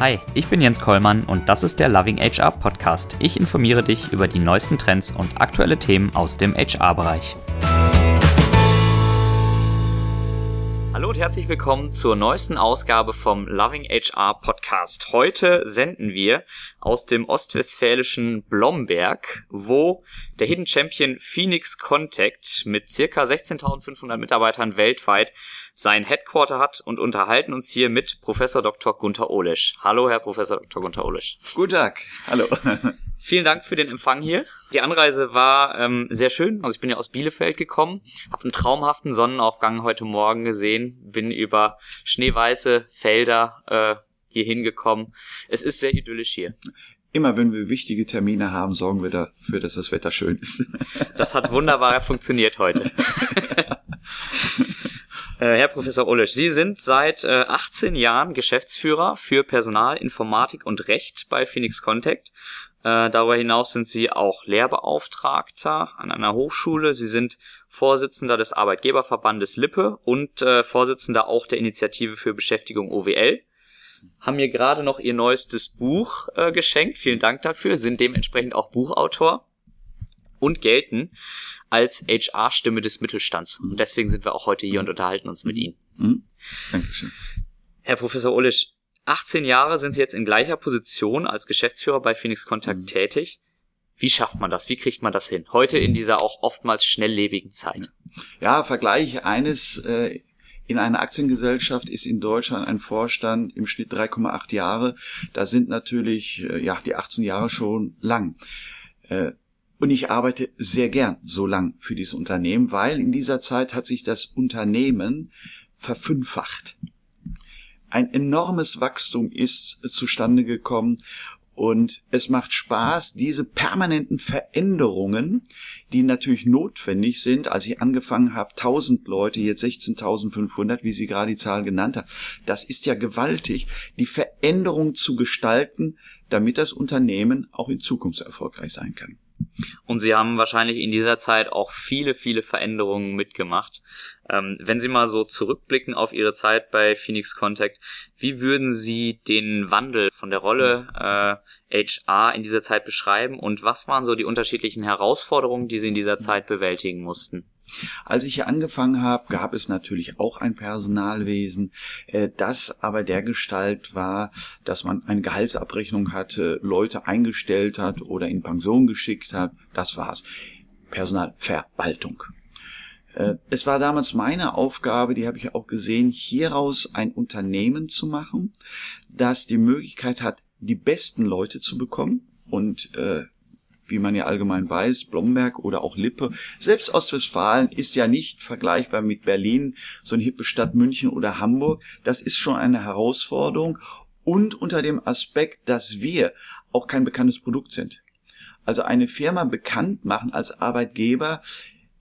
Hi, ich bin Jens Kollmann und das ist der Loving HR Podcast. Ich informiere dich über die neuesten Trends und aktuelle Themen aus dem HR-Bereich. Hallo und herzlich willkommen zur neuesten Ausgabe vom Loving HR Podcast. Heute senden wir aus dem ostwestfälischen Blomberg, wo der Hidden Champion Phoenix Contact mit circa 16.500 Mitarbeitern weltweit sein Headquarter hat und unterhalten uns hier mit Professor Dr. Gunther Olesch. Hallo, Herr Professor Dr. Gunther Olesch. Guten Tag. Hallo. Vielen Dank für den Empfang hier. Die Anreise war ähm, sehr schön. Also ich bin ja aus Bielefeld gekommen, habe einen traumhaften Sonnenaufgang heute Morgen gesehen, bin über schneeweiße Felder äh, hier hingekommen. Es ist sehr idyllisch hier. Immer wenn wir wichtige Termine haben, sorgen wir dafür, dass das Wetter schön ist. Das hat wunderbar funktioniert heute. Äh, Herr Professor Olesch, Sie sind seit äh, 18 Jahren Geschäftsführer für Personal, Informatik und Recht bei Phoenix Contact äh, darüber hinaus sind Sie auch Lehrbeauftragter an einer Hochschule. Sie sind Vorsitzender des Arbeitgeberverbandes Lippe und äh, Vorsitzender auch der Initiative für Beschäftigung OWL. Haben mir gerade noch Ihr neuestes Buch äh, geschenkt. Vielen Dank dafür. Sind dementsprechend auch Buchautor und gelten als HR-Stimme des Mittelstands. Und deswegen sind wir auch heute hier und unterhalten uns mit Ihnen. Mhm. Dankeschön. Herr Professor Ullisch, 18 Jahre sind Sie jetzt in gleicher Position als Geschäftsführer bei Phoenix Contact mhm. tätig. Wie schafft man das? Wie kriegt man das hin? Heute in dieser auch oftmals schnelllebigen Zeit. Ja, Vergleich eines äh, in einer Aktiengesellschaft ist in Deutschland ein Vorstand im Schnitt 3,8 Jahre. Da sind natürlich äh, ja die 18 Jahre schon lang. Äh, und ich arbeite sehr gern so lang für dieses Unternehmen, weil in dieser Zeit hat sich das Unternehmen verfünffacht ein enormes Wachstum ist zustande gekommen und es macht Spaß, diese permanenten Veränderungen, die natürlich notwendig sind. Als ich angefangen habe, 1000 Leute, jetzt 16.500, wie Sie gerade die Zahl genannt haben, das ist ja gewaltig, die Veränderung zu gestalten, damit das Unternehmen auch in Zukunft erfolgreich sein kann. Und Sie haben wahrscheinlich in dieser Zeit auch viele, viele Veränderungen mitgemacht. Ähm, wenn Sie mal so zurückblicken auf Ihre Zeit bei Phoenix Contact, wie würden Sie den Wandel von der Rolle äh, HR in dieser Zeit beschreiben und was waren so die unterschiedlichen Herausforderungen, die Sie in dieser Zeit bewältigen mussten? Als ich hier angefangen habe, gab es natürlich auch ein Personalwesen, äh, das aber der Gestalt war, dass man eine Gehaltsabrechnung hatte, Leute eingestellt hat oder in Pension geschickt hat. Das war's. Personalverwaltung. Äh, es war damals meine Aufgabe, die habe ich auch gesehen, hieraus ein Unternehmen zu machen, das die Möglichkeit hat, die besten Leute zu bekommen und äh, wie man ja allgemein weiß, Blomberg oder auch Lippe. Selbst Ostwestfalen ist ja nicht vergleichbar mit Berlin, so eine hippe Stadt München oder Hamburg. Das ist schon eine Herausforderung und unter dem Aspekt, dass wir auch kein bekanntes Produkt sind. Also eine Firma bekannt machen als Arbeitgeber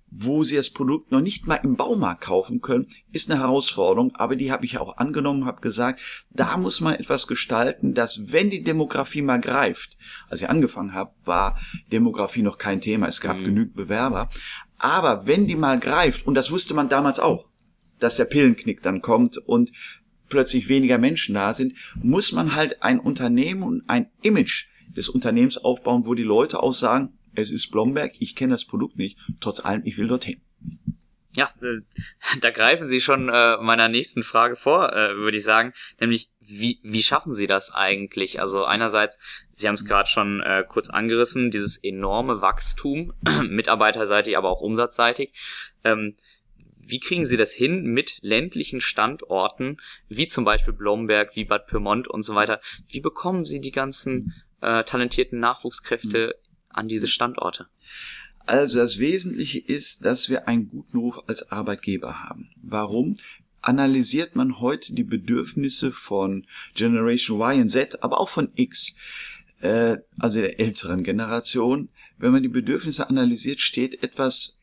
wo sie das Produkt noch nicht mal im Baumarkt kaufen können, ist eine Herausforderung, aber die habe ich auch angenommen, habe gesagt, da muss man etwas gestalten, dass wenn die Demografie mal greift, als ich angefangen habe, war Demografie noch kein Thema, es gab mhm. genügend Bewerber, aber wenn die mal greift, und das wusste man damals auch, dass der Pillenknick dann kommt und plötzlich weniger Menschen da sind, muss man halt ein Unternehmen und ein Image des Unternehmens aufbauen, wo die Leute auch sagen, es ist Blomberg, ich kenne das Produkt nicht, trotz allem, ich will dorthin. Ja, äh, da greifen Sie schon äh, meiner nächsten Frage vor, äh, würde ich sagen, nämlich wie, wie schaffen Sie das eigentlich? Also einerseits, Sie haben es gerade schon äh, kurz angerissen, dieses enorme Wachstum, mitarbeiterseitig, aber auch umsatzseitig. Ähm, wie kriegen Sie das hin mit ländlichen Standorten, wie zum Beispiel Blomberg, wie Bad Pyrmont und so weiter? Wie bekommen Sie die ganzen äh, talentierten Nachwuchskräfte an diese Standorte? Also das Wesentliche ist, dass wir einen guten Ruf als Arbeitgeber haben. Warum? Analysiert man heute die Bedürfnisse von Generation Y und Z, aber auch von X, äh, also der älteren Generation, wenn man die Bedürfnisse analysiert, steht etwas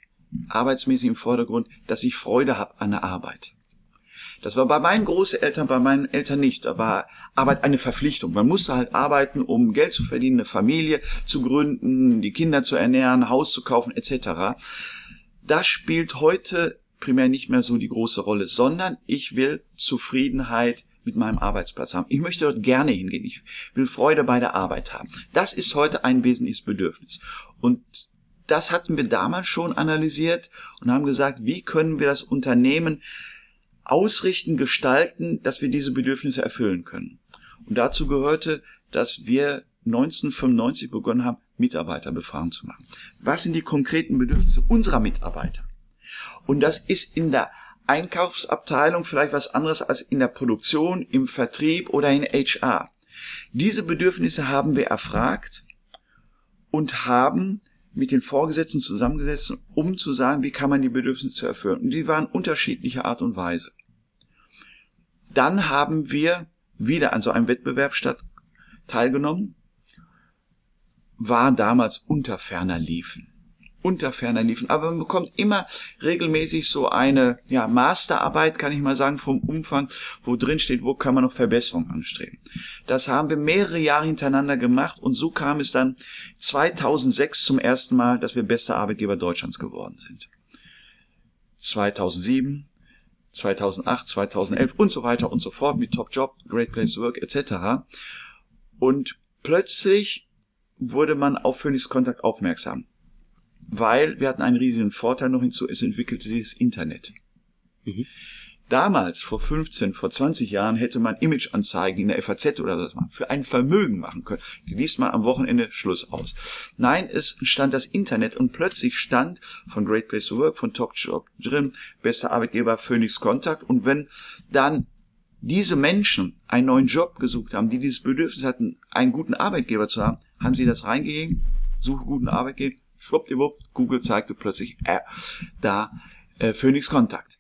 arbeitsmäßig im Vordergrund, dass ich Freude habe an der Arbeit. Das war bei meinen Großeltern, bei meinen Eltern nicht. Da war Arbeit eine Verpflichtung. Man musste halt arbeiten, um Geld zu verdienen, eine Familie zu gründen, die Kinder zu ernähren, Haus zu kaufen, etc. Das spielt heute primär nicht mehr so die große Rolle, sondern ich will Zufriedenheit mit meinem Arbeitsplatz haben. Ich möchte dort gerne hingehen. Ich will Freude bei der Arbeit haben. Das ist heute ein wesentliches Bedürfnis. Und das hatten wir damals schon analysiert und haben gesagt, wie können wir das Unternehmen ausrichten, gestalten, dass wir diese Bedürfnisse erfüllen können. Und dazu gehörte, dass wir 1995 begonnen haben, Mitarbeiterbefragung zu machen. Was sind die konkreten Bedürfnisse unserer Mitarbeiter? Und das ist in der Einkaufsabteilung vielleicht was anderes als in der Produktion, im Vertrieb oder in HR. Diese Bedürfnisse haben wir erfragt und haben mit den Vorgesetzten zusammengesetzt, um zu sagen, wie kann man die Bedürfnisse erfüllen. Und die waren unterschiedlicher Art und Weise. Dann haben wir wieder an so einem Wettbewerb statt teilgenommen, war damals unter ferner Liefen unter ferner liefen. Aber man bekommt immer regelmäßig so eine ja, Masterarbeit, kann ich mal sagen, vom Umfang, wo drin steht, wo kann man noch Verbesserungen anstreben. Das haben wir mehrere Jahre hintereinander gemacht und so kam es dann 2006 zum ersten Mal, dass wir bester Arbeitgeber Deutschlands geworden sind. 2007, 2008, 2011 und so weiter und so fort mit Top Job, Great Place to Work etc. Und plötzlich wurde man auf Phoenix Kontakt aufmerksam weil wir hatten einen riesigen Vorteil noch hinzu, es entwickelte sich das Internet. Mhm. Damals, vor 15, vor 20 Jahren, hätte man Imageanzeigen in der FAZ oder was man für ein Vermögen machen können. Die liest man am Wochenende Schluss aus. Nein, es stand das Internet und plötzlich stand von Great Place to Work, von Top Job drin, bester Arbeitgeber, Phoenix Kontakt. Und wenn dann diese Menschen einen neuen Job gesucht haben, die dieses Bedürfnis hatten, einen guten Arbeitgeber zu haben, haben sie das reingegeben, suche guten Arbeitgeber, schwuppdiwupp, Google zeigte plötzlich äh, da äh, Phoenix Kontakt.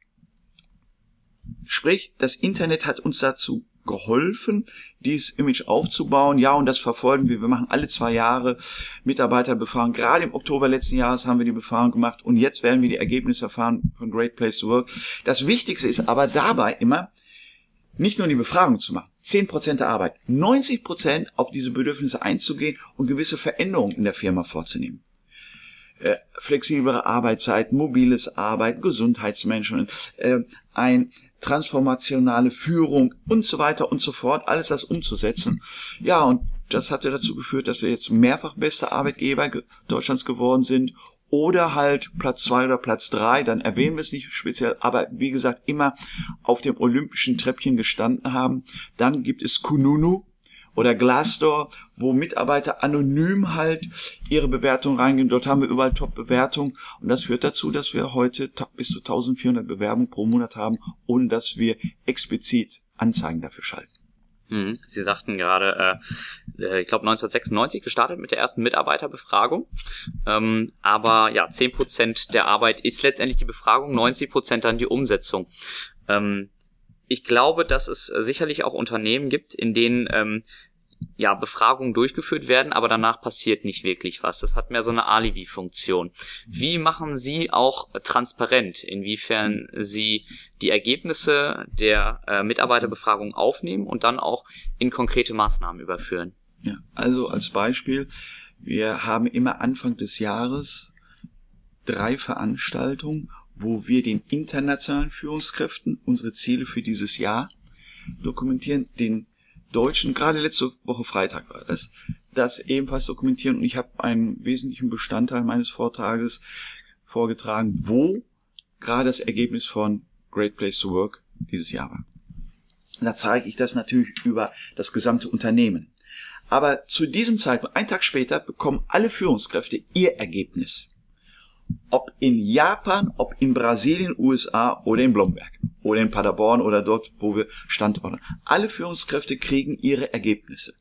Sprich, das Internet hat uns dazu geholfen, dieses Image aufzubauen. Ja, und das verfolgen wir. Wir machen alle zwei Jahre Mitarbeiterbefragung. Gerade im Oktober letzten Jahres haben wir die Befragung gemacht und jetzt werden wir die Ergebnisse erfahren von Great Place to Work. Das Wichtigste ist aber dabei immer, nicht nur die Befragung zu machen, 10% der Arbeit, 90% auf diese Bedürfnisse einzugehen und gewisse Veränderungen in der Firma vorzunehmen äh, flexiblere Arbeitszeiten, mobiles Arbeiten, Gesundheitsmanagement, äh, ein transformationale Führung und so weiter und so fort, alles das umzusetzen. Ja, und das hat ja dazu geführt, dass wir jetzt mehrfach beste Arbeitgeber Deutschlands geworden sind oder halt Platz zwei oder Platz drei, dann erwähnen wir es nicht speziell, aber wie gesagt, immer auf dem olympischen Treppchen gestanden haben. Dann gibt es Kununu, oder Glassdoor, wo Mitarbeiter anonym halt ihre Bewertung reingehen. Dort haben wir überall Top-Bewertungen und das führt dazu, dass wir heute bis zu 1400 Bewerbungen pro Monat haben, ohne dass wir explizit Anzeigen dafür schalten. Hm, Sie sagten gerade, äh, äh ich glaube 1996 gestartet mit der ersten Mitarbeiterbefragung. Ähm, aber ja, 10% der Arbeit ist letztendlich die Befragung, 90% dann die Umsetzung. Ähm, ich glaube, dass es sicherlich auch Unternehmen gibt, in denen ähm, ja Befragungen durchgeführt werden, aber danach passiert nicht wirklich was. Das hat mehr so eine Alibi-Funktion. Wie machen Sie auch transparent, inwiefern Sie die Ergebnisse der äh, Mitarbeiterbefragung aufnehmen und dann auch in konkrete Maßnahmen überführen? Ja, also als Beispiel, wir haben immer Anfang des Jahres drei Veranstaltungen wo wir den internationalen Führungskräften unsere Ziele für dieses Jahr dokumentieren, den deutschen, gerade letzte Woche Freitag war das, das ebenfalls dokumentieren und ich habe einen wesentlichen Bestandteil meines Vortrages vorgetragen, wo gerade das Ergebnis von Great Place to Work dieses Jahr war. Da zeige ich das natürlich über das gesamte Unternehmen. Aber zu diesem Zeitpunkt, einen Tag später, bekommen alle Führungskräfte ihr Ergebnis ob in Japan, ob in Brasilien, USA oder in Blomberg oder in Paderborn oder dort, wo wir Standorte. Alle Führungskräfte kriegen ihre Ergebnisse.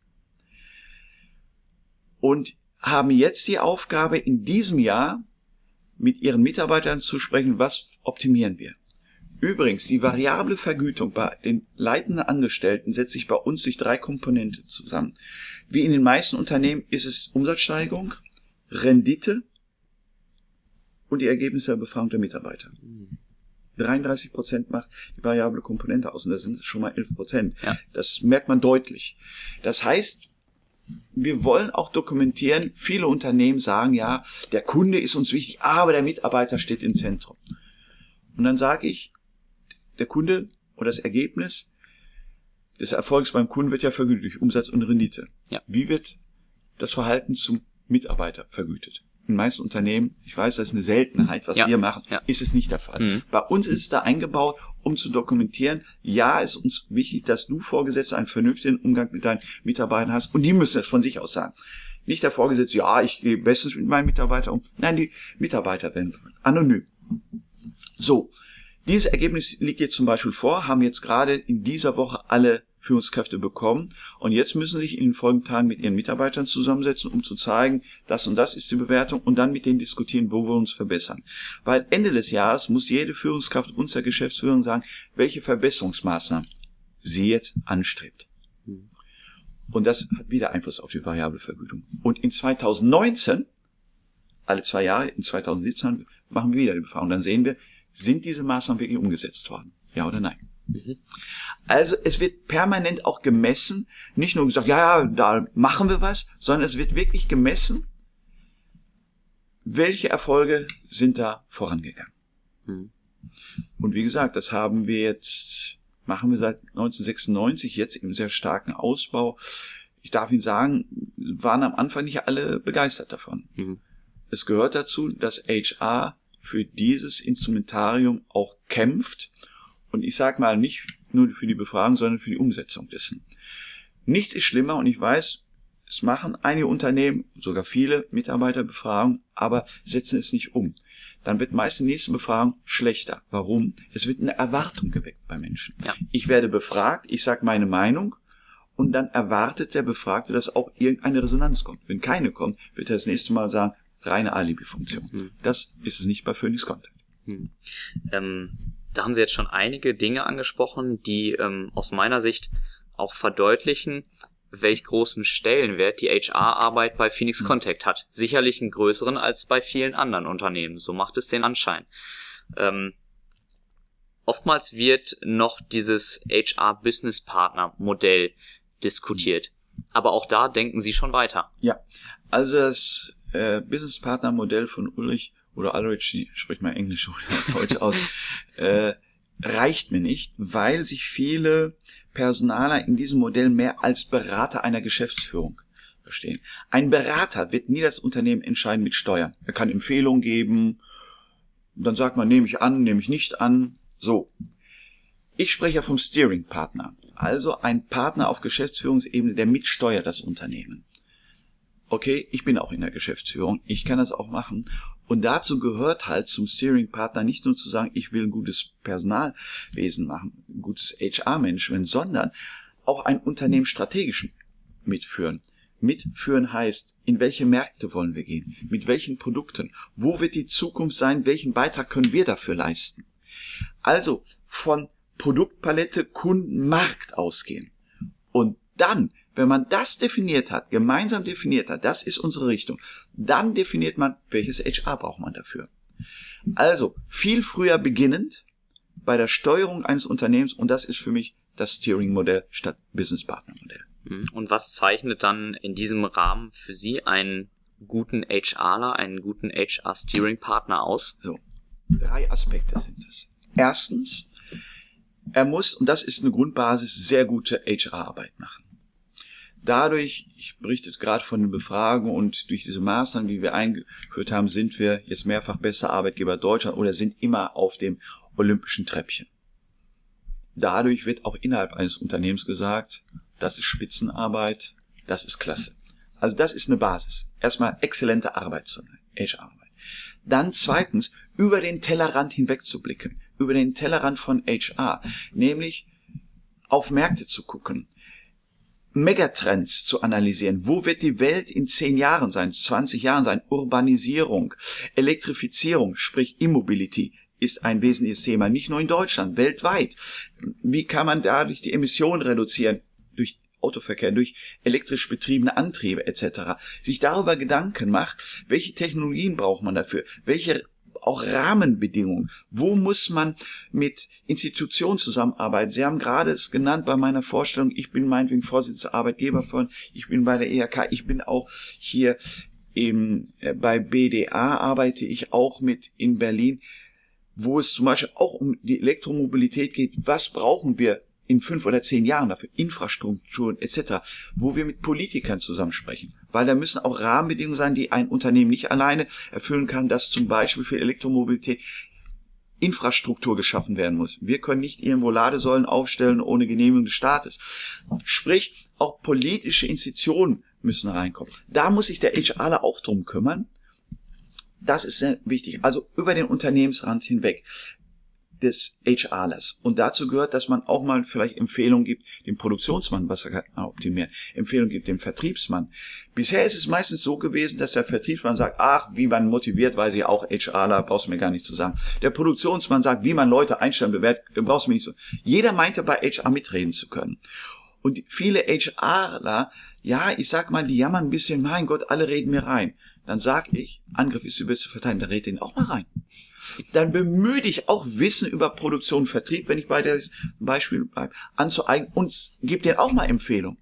Und haben jetzt die Aufgabe, in diesem Jahr mit ihren Mitarbeitern zu sprechen, was optimieren wir. Übrigens, die variable Vergütung bei den leitenden Angestellten setzt sich bei uns durch drei Komponenten zusammen. Wie in den meisten Unternehmen ist es Umsatzsteigerung, Rendite und die Ergebnisse der Befragung der Mitarbeiter. 33 Prozent macht die variable Komponente aus und das sind schon mal 11 Prozent. Ja. Das merkt man deutlich. Das heißt, wir wollen auch dokumentieren, viele Unternehmen sagen, ja, der Kunde ist uns wichtig, aber der Mitarbeiter steht im Zentrum. Und dann sage ich, der Kunde oder das Ergebnis des Erfolgs beim Kunden wird ja vergütet durch Umsatz und Rendite. Ja. Wie wird das Verhalten zum Mitarbeiter vergütet? In meisten Unternehmen, ich weiß, das ist eine Seltenheit, was Ja. wir machen, Ja. ist es nicht der Fall. Mhm. Bei uns ist es da eingebaut, um zu dokumentieren, ja, ist uns wichtig, dass du Vorgesetzter einen vernünftigen Umgang mit deinen Mitarbeitern hast und die müssen es von sich aus sagen. Nicht der Vorgesetzte, ja, ich gehe bestens mit meinen Mitarbeitern um. Nein, die Mitarbeiter werden anonym. So, dieses Ergebnis liegt jetzt zum Beispiel vor, haben jetzt gerade in dieser Woche alle Führungskräfte bekommen und jetzt müssen sich in den folgenden Tagen mit ihren Mitarbeitern zusammensetzen, um zu zeigen, das und das ist die Bewertung und dann mit denen diskutieren, wo wir uns verbessern. Weil Ende des Jahres muss jede Führungskraft unserer Geschäftsführung sagen, welche Verbesserungsmaßnahmen sie jetzt anstrebt. Und das hat wieder Einfluss auf die variable Vergütung. Und in 2019, alle zwei Jahre, in 2017 machen wir wieder die Befragung. Dann sehen wir, sind diese Maßnahmen wirklich umgesetzt worden? Ja oder nein? Also es wird permanent auch gemessen, nicht nur gesagt, ja, ja, da machen wir was, sondern es wird wirklich gemessen, welche Erfolge sind da vorangegangen. Mhm. Und wie gesagt, das haben wir jetzt, machen wir seit 1996 jetzt im sehr starken Ausbau. Ich darf Ihnen sagen, waren am Anfang nicht alle begeistert davon. Mhm. Es gehört dazu, dass HR für dieses Instrumentarium auch kämpft. Und ich sage mal nicht nur für die Befragung, sondern für die Umsetzung dessen. Nichts ist schlimmer und ich weiß, es machen einige Unternehmen, sogar viele Mitarbeiterbefragungen, aber setzen es nicht um. Dann wird meist die nächste Befragung schlechter. Warum? Es wird eine Erwartung geweckt bei Menschen. Ja. Ich werde befragt, ich sage meine Meinung und dann erwartet der Befragte, dass auch irgendeine Resonanz kommt. Wenn keine kommt, wird er das nächste Mal sagen, reine Alibi-Funktion. Hm. Das ist es nicht bei Phoenix Content. Ähm, da haben Sie jetzt schon einige Dinge angesprochen, die ähm, aus meiner Sicht auch verdeutlichen, welch großen Stellenwert die HR-Arbeit bei Phoenix Mhm. Contact hat. Sicherlich einen größeren als bei vielen anderen Unternehmen. So macht es den Anschein. Ähm, oftmals wird noch dieses HR-Business-Partner-Modell diskutiert. Aber auch da denken Sie schon weiter. Ja, also das äh, Business Partner Modell von Ulrich oder ich sprich mal Englisch oder Deutsch aus, äh, reicht mir nicht, weil sich viele Personaler in diesem Modell mehr als Berater einer Geschäftsführung verstehen. Ein Berater wird nie das Unternehmen entscheiden mit Steuern. Er kann Empfehlungen geben, dann sagt man, nehme ich an, nehme ich nicht an. So. Ich spreche ja vom Steering Partner, also ein Partner auf Geschäftsführungsebene, der mitsteuert das Unternehmen. Okay, ich bin auch in der Geschäftsführung, ich kann das auch machen. Und dazu gehört halt zum Steering Partner nicht nur zu sagen, ich will ein gutes Personalwesen machen, ein gutes HR-Management, sondern auch ein Unternehmen strategisch mitführen. Mitführen heißt, in welche Märkte wollen wir gehen? Mit welchen Produkten? Wo wird die Zukunft sein? Welchen Beitrag können wir dafür leisten? Also von Produktpalette, Kunden, Markt ausgehen. Und dann, wenn man das definiert hat, gemeinsam definiert hat, das ist unsere Richtung, dann definiert man, welches HR braucht man dafür. Also viel früher beginnend bei der Steuerung eines Unternehmens und das ist für mich das Steering-Modell statt Business-Partner-Modell. Mhm. Und was zeichnet dann in diesem Rahmen für Sie einen guten HRler, einen guten HR-Steering-Partner aus? So, drei Aspekte sind es. Erstens, er muss, und das ist eine Grundbasis, sehr gute HR-Arbeit machen. Dadurch, ich berichtet gerade von den Befragungen und durch diese Maßnahmen, die wir eingeführt haben, sind wir jetzt mehrfach besser Arbeitgeber Deutschland oder sind immer auf dem olympischen Treppchen. Dadurch wird auch innerhalb eines Unternehmens gesagt, das ist Spitzenarbeit, das ist klasse. Also das ist eine Basis. Erstmal exzellente Arbeit zu HR-Arbeit. Dann zweitens, über den Tellerrand hinweg zu blicken, über den Tellerrand von HR, nämlich auf Märkte zu gucken, Megatrends zu analysieren. Wo wird die Welt in 10 Jahren sein, 20 Jahren sein? Urbanisierung, Elektrifizierung, sprich Immobility ist ein wesentliches Thema, nicht nur in Deutschland, weltweit. Wie kann man dadurch die Emissionen reduzieren? Durch Autoverkehr, durch elektrisch betriebene Antriebe etc. Sich darüber Gedanken macht, welche Technologien braucht man dafür, welche auch Rahmenbedingungen. Wo muss man mit Institutionen zusammenarbeiten? Sie haben gerade es genannt bei meiner Vorstellung, ich bin meinetwegen Vorsitzender Arbeitgeber von, ich bin bei der ERK, ich bin auch hier im, äh, bei BDA arbeite ich auch mit in Berlin, wo es zum Beispiel auch um die Elektromobilität geht. Was brauchen wir in fünf oder zehn Jahren dafür, Infrastrukturen etc., wo wir mit Politikern zusammensprechen. Weil da müssen auch Rahmenbedingungen sein, die ein Unternehmen nicht alleine erfüllen kann, dass zum Beispiel für Elektromobilität Infrastruktur geschaffen werden muss. Wir können nicht irgendwo Ladesäulen aufstellen ohne Genehmigung des Staates. Sprich, auch politische Institutionen müssen reinkommen. Da muss sich der HRler auch drum kümmern. Das ist sehr wichtig. Also über den Unternehmensrand hinweg des HRlers. Und dazu gehört, dass man auch mal vielleicht Empfehlungen gibt, dem Produktionsmann, was er optimiert, Empfehlungen gibt dem Vertriebsmann. Bisher ist es meistens so gewesen, dass der Vertriebsmann sagt, ach, wie man motiviert, weiß ich auch, HRler, brauchst du mir gar nicht zu sagen. Der Produktionsmann sagt, wie man Leute einstellen, bewertet, brauchst du mir nicht so. Jeder meinte bei HR mitreden zu können. Und viele HRler, ja, ich sag mal, die jammern ein bisschen, mein Gott, alle reden mir rein. Dann sag ich, Angriff ist die beste Verteidigung, dann red den auch mal rein dann bemühe dich auch Wissen über Produktion und Vertrieb, wenn ich bei dem Beispiel bleibe, anzueignen und gib dir auch mal Empfehlung.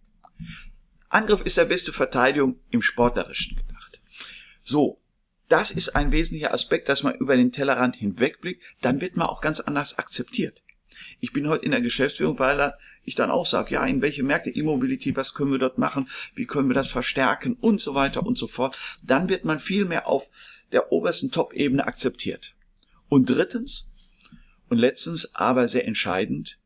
Angriff ist der beste Verteidigung im Sportlerischen gedacht. So, das ist ein wesentlicher Aspekt, dass man über den Tellerrand hinwegblickt, dann wird man auch ganz anders akzeptiert. Ich bin heute in der Geschäftsführung, weil ich dann auch sage, ja, in welche Märkte E-Mobility, was können wir dort machen, wie können wir das verstärken und so weiter und so fort. Dann wird man viel mehr auf der obersten Top-Ebene akzeptiert. Und drittens und letztens, aber sehr entscheidend,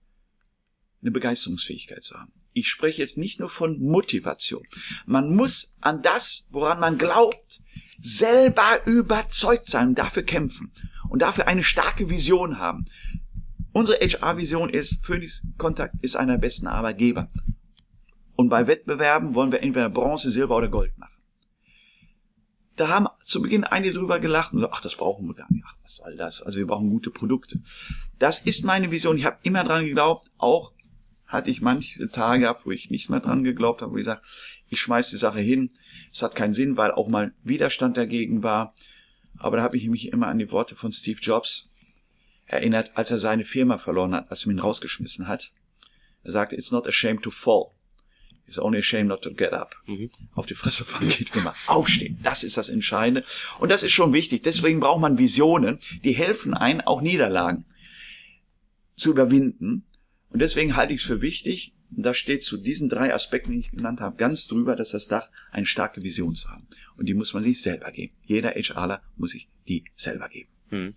eine Begeisterungsfähigkeit zu haben. Ich spreche jetzt nicht nur von Motivation. Man muss an das, woran man glaubt, selber überzeugt sein dafür kämpfen und dafür eine starke Vision haben. Unsere HR-Vision ist, Phoenix Kontakt ist einer der besten Arbeitgeber. Und bei Wettbewerben wollen wir entweder Bronze, Silber oder Gold machen. Da haben zu Beginn einige drüber gelacht und so, ach, das brauchen wir gar nicht. Ach, was soll das? Also wir brauchen gute Produkte. Das ist meine Vision. Ich habe immer dran geglaubt, auch hatte ich manche Tage gehabt, wo ich nicht mehr dran geglaubt habe, wo ich sage, ich schmeiß die Sache hin. Es hat keinen Sinn, weil auch mal Widerstand dagegen war. Aber da habe ich mich immer an die Worte von Steve Jobs erinnert, als er seine Firma verloren hat, als er ihn rausgeschmissen hat. Er sagte, it's not a shame to fall. It's only a shame not to get up. Mhm. Auf die Fresse fallen geht immer. Aufstehen. Das ist das Entscheidende. Und das ist schon wichtig. Deswegen braucht man Visionen, die helfen ein, auch Niederlagen zu überwinden. Und deswegen halte ich es für wichtig, und da steht zu diesen drei Aspekten, die ich genannt habe, ganz drüber, dass das Dach eine starke Vision zu haben. Und die muss man sich selber geben. Jeder HRler muss sich die selber geben. Hm.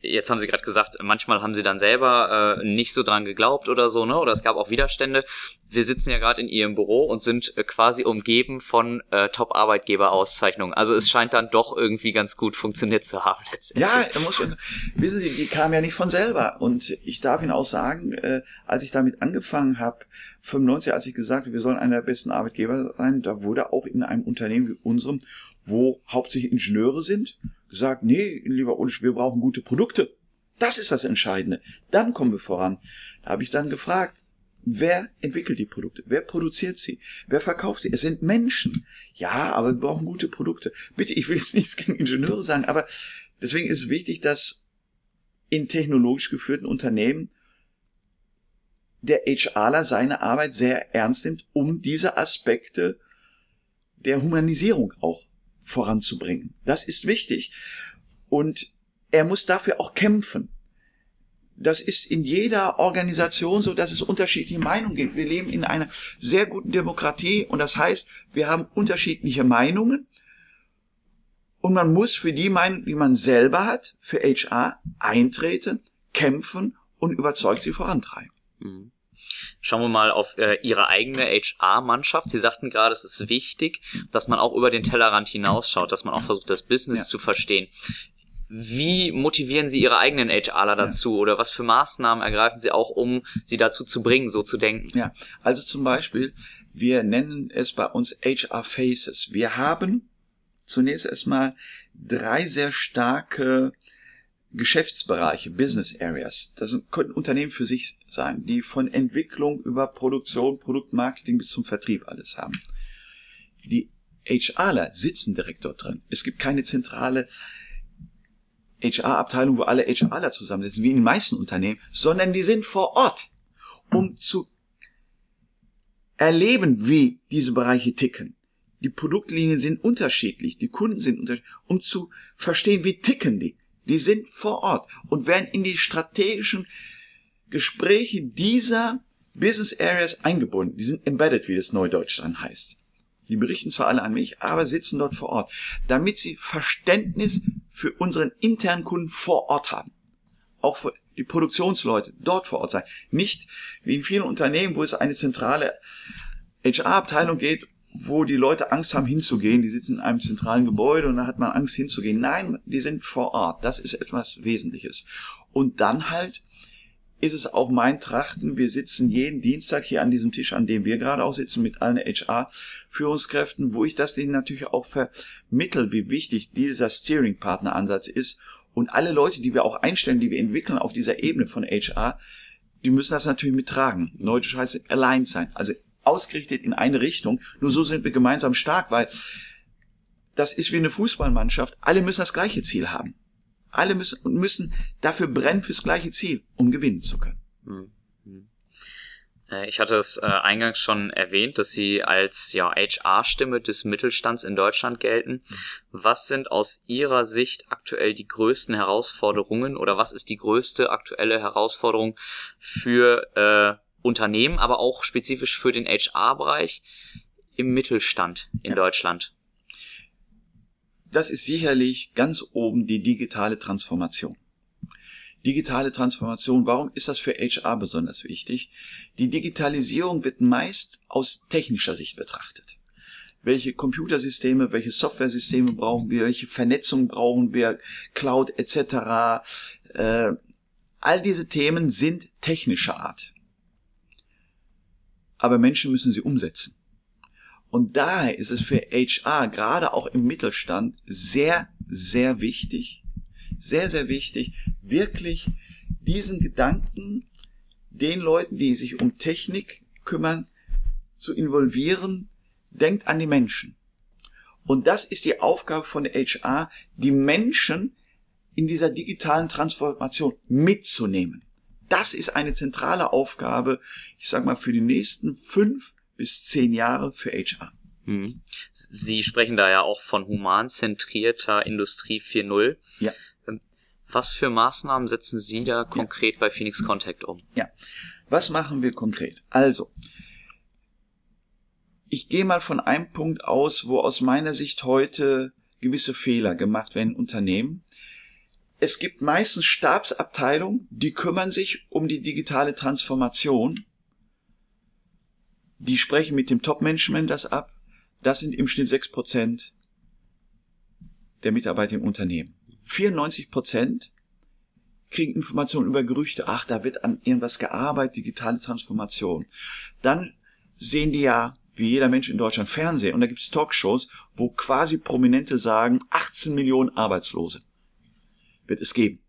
Jetzt haben Sie gerade gesagt, manchmal haben Sie dann selber äh, nicht so dran geglaubt oder so, ne? Oder es gab auch Widerstände. Wir sitzen ja gerade in Ihrem Büro und sind äh, quasi umgeben von äh, Top-Arbeitgeber-Auszeichnungen. Also es scheint dann doch irgendwie ganz gut funktioniert zu haben letztendlich. Ja, muss, wissen Sie, die kamen ja nicht von selber. Und ich darf Ihnen auch sagen, äh, als ich damit angefangen habe, 95, als ich gesagt habe, wir sollen einer der besten Arbeitgeber sein, da wurde auch in einem Unternehmen wie unserem, wo hauptsächlich Ingenieure sind, gesagt, nee, lieber Ulrich, wir brauchen gute Produkte. Das ist das Entscheidende. Dann kommen wir voran. Da habe ich dann gefragt, wer entwickelt die Produkte? Wer produziert sie? Wer verkauft sie? Es sind Menschen. Ja, aber wir brauchen gute Produkte. Bitte, ich will jetzt nichts gegen Ingenieure sagen, aber deswegen ist es wichtig, dass in technologisch geführten Unternehmen der HRler seine Arbeit sehr ernst nimmt, um diese Aspekte der Humanisierung auch voranzubringen. Das ist wichtig. Und er muss dafür auch kämpfen. Das ist in jeder Organisation so, dass es unterschiedliche Meinungen gibt. Wir leben in einer sehr guten Demokratie und das heißt, wir haben unterschiedliche Meinungen und man muss für die Meinung, die man selber hat, für HR eintreten, kämpfen und überzeugt sie vorantreiben. Mhm. Schauen wir mal auf äh, Ihre eigene HR-Mannschaft. Sie sagten gerade, es ist wichtig, dass man auch über den Tellerrand hinausschaut, dass man auch versucht, das Business ja. zu verstehen. Wie motivieren Sie Ihre eigenen HRler dazu ja. oder was für Maßnahmen ergreifen Sie auch, um sie dazu zu bringen, so zu denken? Ja, also zum Beispiel, wir nennen es bei uns HR Faces. Wir haben zunächst erstmal drei sehr starke Geschäftsbereiche, Business Areas. Das könnten Unternehmen für sich sein, die von Entwicklung über Produktion, Produktmarketing bis zum Vertrieb alles haben. Die HRler sitzen direkt dort drin. Es gibt keine zentrale HR-Abteilung, wo alle HRler zusammensitzen, wie in den meisten Unternehmen, sondern die sind vor Ort, um zu erleben, wie diese Bereiche ticken. Die Produktlinien sind unterschiedlich, die Kunden sind unterschiedlich, um zu verstehen, wie ticken die. Die sind vor Ort und werden in die strategischen Gespräche dieser Business Areas eingebunden. Die sind embedded, wie das Neudeutsch dann heißt. Die berichten zwar alle an mich, aber sitzen dort vor Ort, damit sie Verständnis für unseren internen Kunden vor Ort haben. Auch für die Produktionsleute dort vor Ort sein. Nicht wie in vielen Unternehmen, wo es eine zentrale HR-Abteilung geht, wo die Leute Angst haben hinzugehen. Die sitzen in einem zentralen Gebäude und da hat man Angst hinzugehen. Nein, die sind vor Ort. Das ist etwas Wesentliches. Und dann halt ist es auch mein Trachten. Wir sitzen jeden Dienstag hier an diesem Tisch, an dem wir gerade auch sitzen, mit allen HR-Führungskräften, wo ich das denen natürlich auch vermittel, wie wichtig dieser Steering-Partner-Ansatz ist. Und alle Leute, die wir auch einstellen, die wir entwickeln auf dieser Ebene von HR, die müssen das natürlich mittragen. Neudeutsch heißt aligned sein, also ausgerichtet in eine Richtung. Nur so sind wir gemeinsam stark, weil das ist wie eine Fußballmannschaft. Alle müssen das gleiche Ziel haben. Alle müssen, müssen dafür brennen fürs gleiche Ziel, um gewinnen zu können. Hm, hm. Äh, ich hatte es äh, eingangs schon erwähnt, dass Sie als ja, HR-Stimme des Mittelstands in Deutschland gelten. Hm. Was sind aus Ihrer Sicht aktuell die größten Herausforderungen oder was ist die größte aktuelle Herausforderung für äh, Unternehmen, aber auch spezifisch für den HR-Bereich im Mittelstand in ja. Deutschland? Das ist sicherlich ganz oben die digitale Transformation. Digitale Transformation, warum ist das für HR besonders wichtig? Die Digitalisierung wird meist aus technischer Sicht betrachtet. Welche Computersysteme, welche Softwaresysteme brauchen wir, welche Vernetzung brauchen wir, Cloud etc. Äh, all diese Themen sind technischer Art aber Menschen müssen sie umsetzen. Und daher ist es für HR, gerade auch im Mittelstand, sehr, sehr wichtig, sehr, sehr wichtig, wirklich diesen Gedanken den Leuten, die sich um Technik kümmern, zu involvieren. Denkt an die Menschen. Und das ist die Aufgabe von HR, die Menschen in dieser digitalen Transformation mitzunehmen. Das ist eine zentrale Aufgabe, ich sage mal, für die nächsten fünf bis zehn Jahre für HR. Hm. Sie sprechen da ja auch von humanzentrierter Industrie 4.0. Ja. Ähm, was für Maßnahmen setzen Sie da konkret ja. bei Phoenix Contact um? Ja. Was machen wir konkret? Also, ich gehe mal von einem Punkt aus, wo aus meiner Sicht heute gewisse Fehler gemacht werden in Unternehmen es gibt meistens Stabsabteilungen, die kümmern sich um die digitale Transformation. Die sprechen mit dem Top-Management das ab. Das sind im Schnitt sechs Prozent der Mitarbeiter im Unternehmen. 94 Prozent kriegen Informationen über Gerüchte. Ach, da wird an irgendwas gearbeitet, digitale Transformation. Dann sehen die ja, wie jeder Mensch in Deutschland, Fernsehen. Und da gibt es Talkshows, wo quasi Prominente sagen, 18 Millionen Arbeitslose wird es geben.